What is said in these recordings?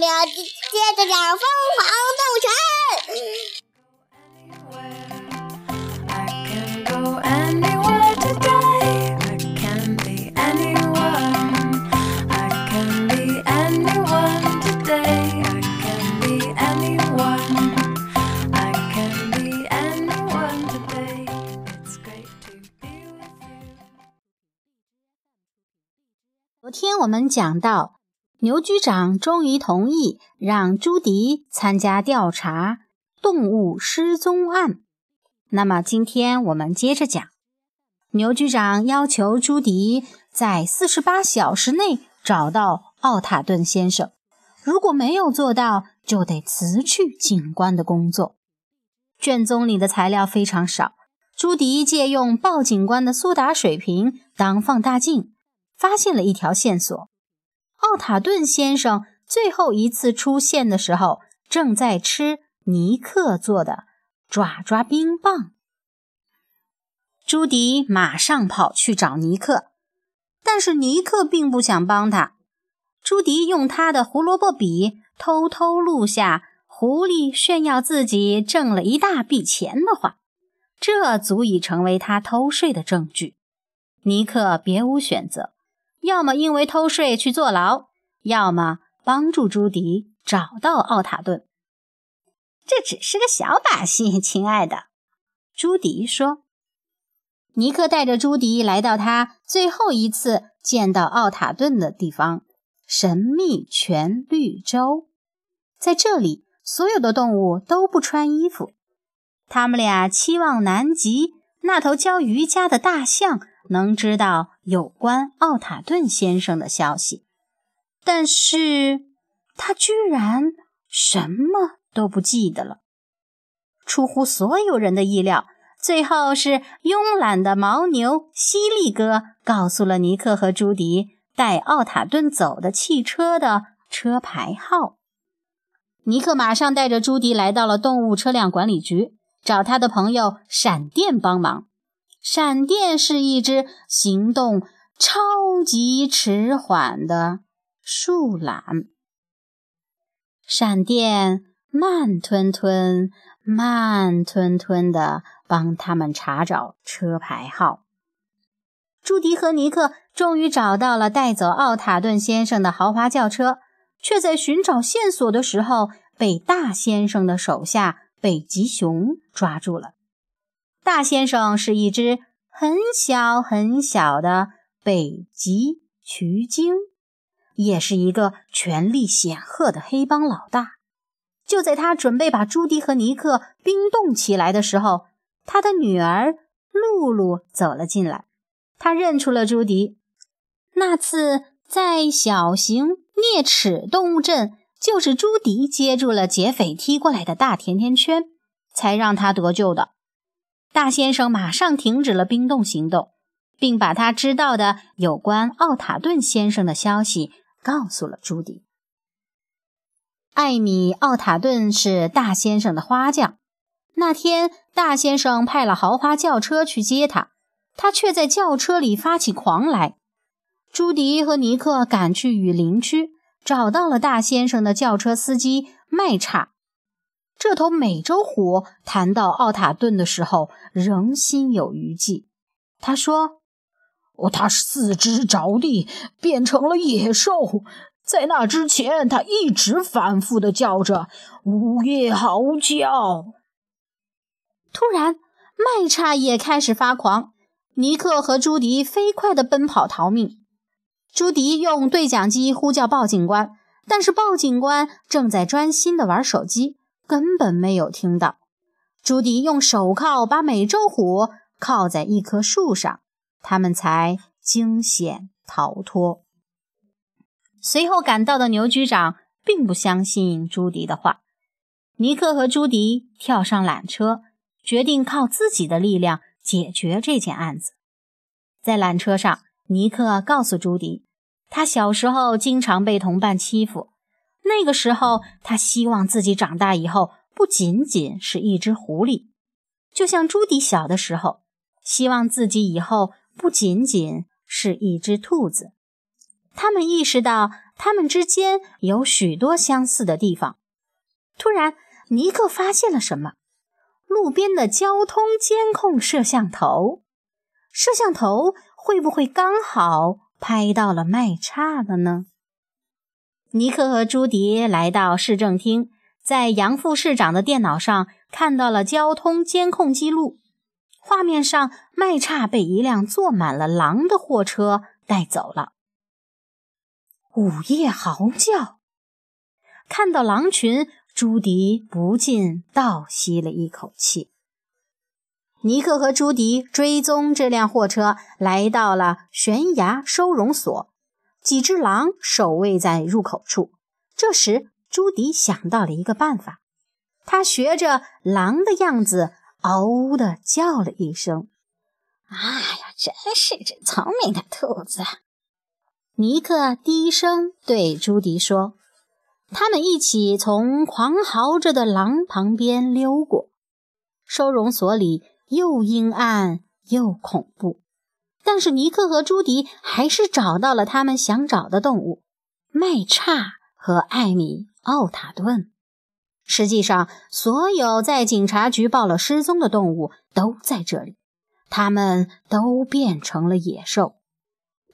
了接着讲疯狂动物城昨天我们讲到牛局长终于同意让朱迪参加调查动物失踪案。那么今天我们接着讲，牛局长要求朱迪在四十八小时内找到奥塔顿先生，如果没有做到，就得辞去警官的工作。卷宗里的材料非常少，朱迪借用鲍警官的苏打水瓶当放大镜。发现了一条线索：奥塔顿先生最后一次出现的时候，正在吃尼克做的爪爪冰棒。朱迪马上跑去找尼克，但是尼克并不想帮他。朱迪用他的胡萝卜笔偷偷录下狐狸炫耀自己挣了一大笔钱的话，这足以成为他偷税的证据。尼克别无选择。要么因为偷税去坐牢，要么帮助朱迪找到奥塔顿。这只是个小把戏，亲爱的，朱迪说。尼克带着朱迪来到他最后一次见到奥塔顿的地方——神秘全绿洲。在这里，所有的动物都不穿衣服。他们俩期望南极那头教瑜伽的大象。能知道有关奥塔顿先生的消息，但是他居然什么都不记得了。出乎所有人的意料，最后是慵懒的牦牛犀利哥告诉了尼克和朱迪带奥塔顿走的汽车的车牌号。尼克马上带着朱迪来到了动物车辆管理局，找他的朋友闪电帮忙。闪电是一只行动超级迟缓的树懒。闪电慢吞吞、慢吞吞地帮他们查找车牌号。朱迪和尼克终于找到了带走奥塔顿先生的豪华轿车，却在寻找线索的时候被大先生的手下北极熊抓住了。大先生是一只很小很小的北极渠鲸，也是一个权力显赫的黑帮老大。就在他准备把朱迪和尼克冰冻起来的时候，他的女儿露露走了进来。他认出了朱迪，那次在小型啮齿动物镇，就是朱迪接住了劫匪踢过来的大甜甜圈，才让他得救的。大先生马上停止了冰冻行动，并把他知道的有关奥塔顿先生的消息告诉了朱迪。艾米·奥塔顿是大先生的花匠。那天，大先生派了豪华轿车去接他，他却在轿车里发起狂来。朱迪和尼克赶去雨林区，找到了大先生的轿车司机麦叉。这头美洲虎谈到奥塔顿的时候，仍心有余悸。他说：“哦，他四肢着地，变成了野兽。在那之前，他一直反复的叫着，午夜嚎叫。”突然，麦叉也开始发狂。尼克和朱迪飞快地奔跑逃命。朱迪用对讲机呼叫鲍警官，但是鲍警官正在专心地玩手机。根本没有听到。朱迪用手铐把美洲虎铐在一棵树上，他们才惊险逃脱。随后赶到的牛局长并不相信朱迪的话。尼克和朱迪跳上缆车，决定靠自己的力量解决这件案子。在缆车上，尼克告诉朱迪，他小时候经常被同伴欺负。那个时候，他希望自己长大以后不仅仅是一只狐狸，就像朱迪小的时候，希望自己以后不仅仅是一只兔子。他们意识到他们之间有许多相似的地方。突然，尼克发现了什么？路边的交通监控摄像头，摄像头会不会刚好拍到了麦叉了呢？尼克和朱迪来到市政厅，在杨副市长的电脑上看到了交通监控记录。画面上，麦叉被一辆坐满了狼的货车带走了。午夜嚎叫。看到狼群，朱迪不禁倒吸了一口气。尼克和朱迪追踪这辆货车，来到了悬崖收容所。几只狼守卫在入口处。这时，朱迪想到了一个办法，他学着狼的样子，嗷呜地叫了一声：“哎呀，真是只聪明的兔子！”尼克低声对朱迪说。他们一起从狂嚎着的狼旁边溜过。收容所里又阴暗又恐怖，但是尼克和朱迪还是找到了他们想找的动物——麦叉和艾米奥塔顿。实际上，所有在警察局报了失踪的动物都在这里，他们都变成了野兽。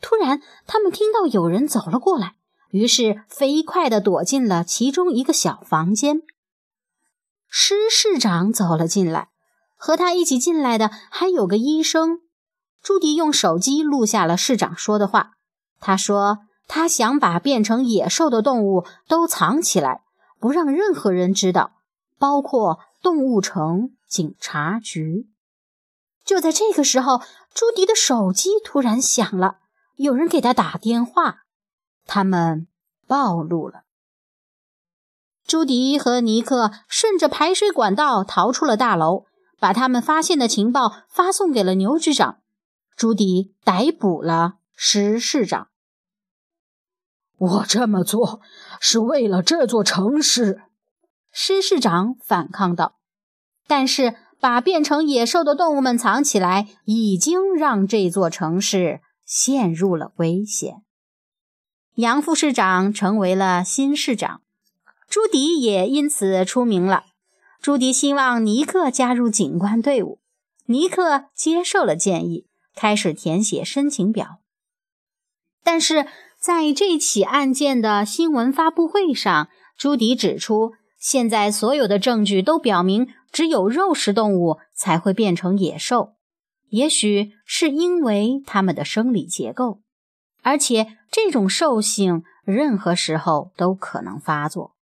突然，他们听到有人走了过来。于是飞快地躲进了其中一个小房间。施市长走了进来，和他一起进来的还有个医生。朱迪用手机录下了市长说的话。他说：“他想把变成野兽的动物都藏起来，不让任何人知道，包括动物城警察局。”就在这个时候，朱迪的手机突然响了，有人给他打电话。他们暴露了。朱迪和尼克顺着排水管道逃出了大楼，把他们发现的情报发送给了牛局长。朱迪逮捕了石市长。我这么做是为了这座城市。施市长反抗道：“但是把变成野兽的动物们藏起来，已经让这座城市陷入了危险。”杨副市长成为了新市长，朱迪也因此出名了。朱迪希望尼克加入警官队伍，尼克接受了建议，开始填写申请表。但是在这起案件的新闻发布会上，朱迪指出，现在所有的证据都表明，只有肉食动物才会变成野兽，也许是因为它们的生理结构。而且这种兽性任何时候都可能发作。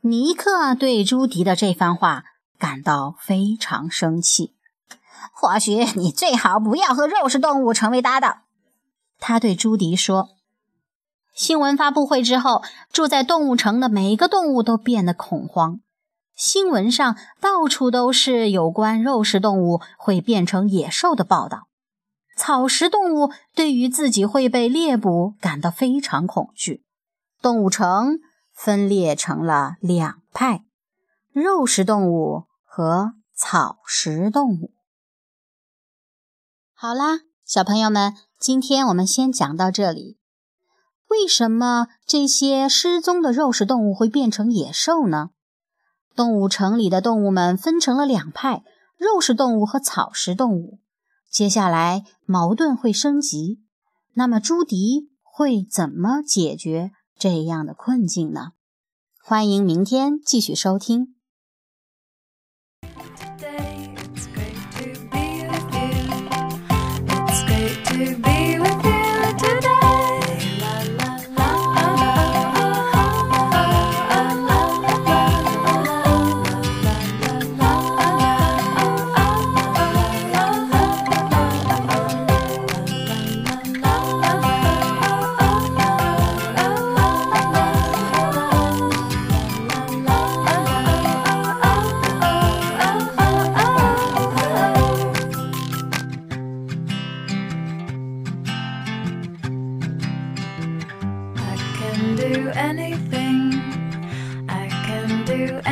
尼克对朱迪的这番话感到非常生气。或许你最好不要和肉食动物成为搭档，他对朱迪说。新闻发布会之后，住在动物城的每一个动物都变得恐慌。新闻上到处都是有关肉食动物会变成野兽的报道。草食动物对于自己会被猎捕感到非常恐惧。动物城分裂成了两派：肉食动物和草食动物。好啦，小朋友们，今天我们先讲到这里。为什么这些失踪的肉食动物会变成野兽呢？动物城里的动物们分成了两派：肉食动物和草食动物。接下来矛盾会升级，那么朱迪会怎么解决这样的困境呢？欢迎明天继续收听。you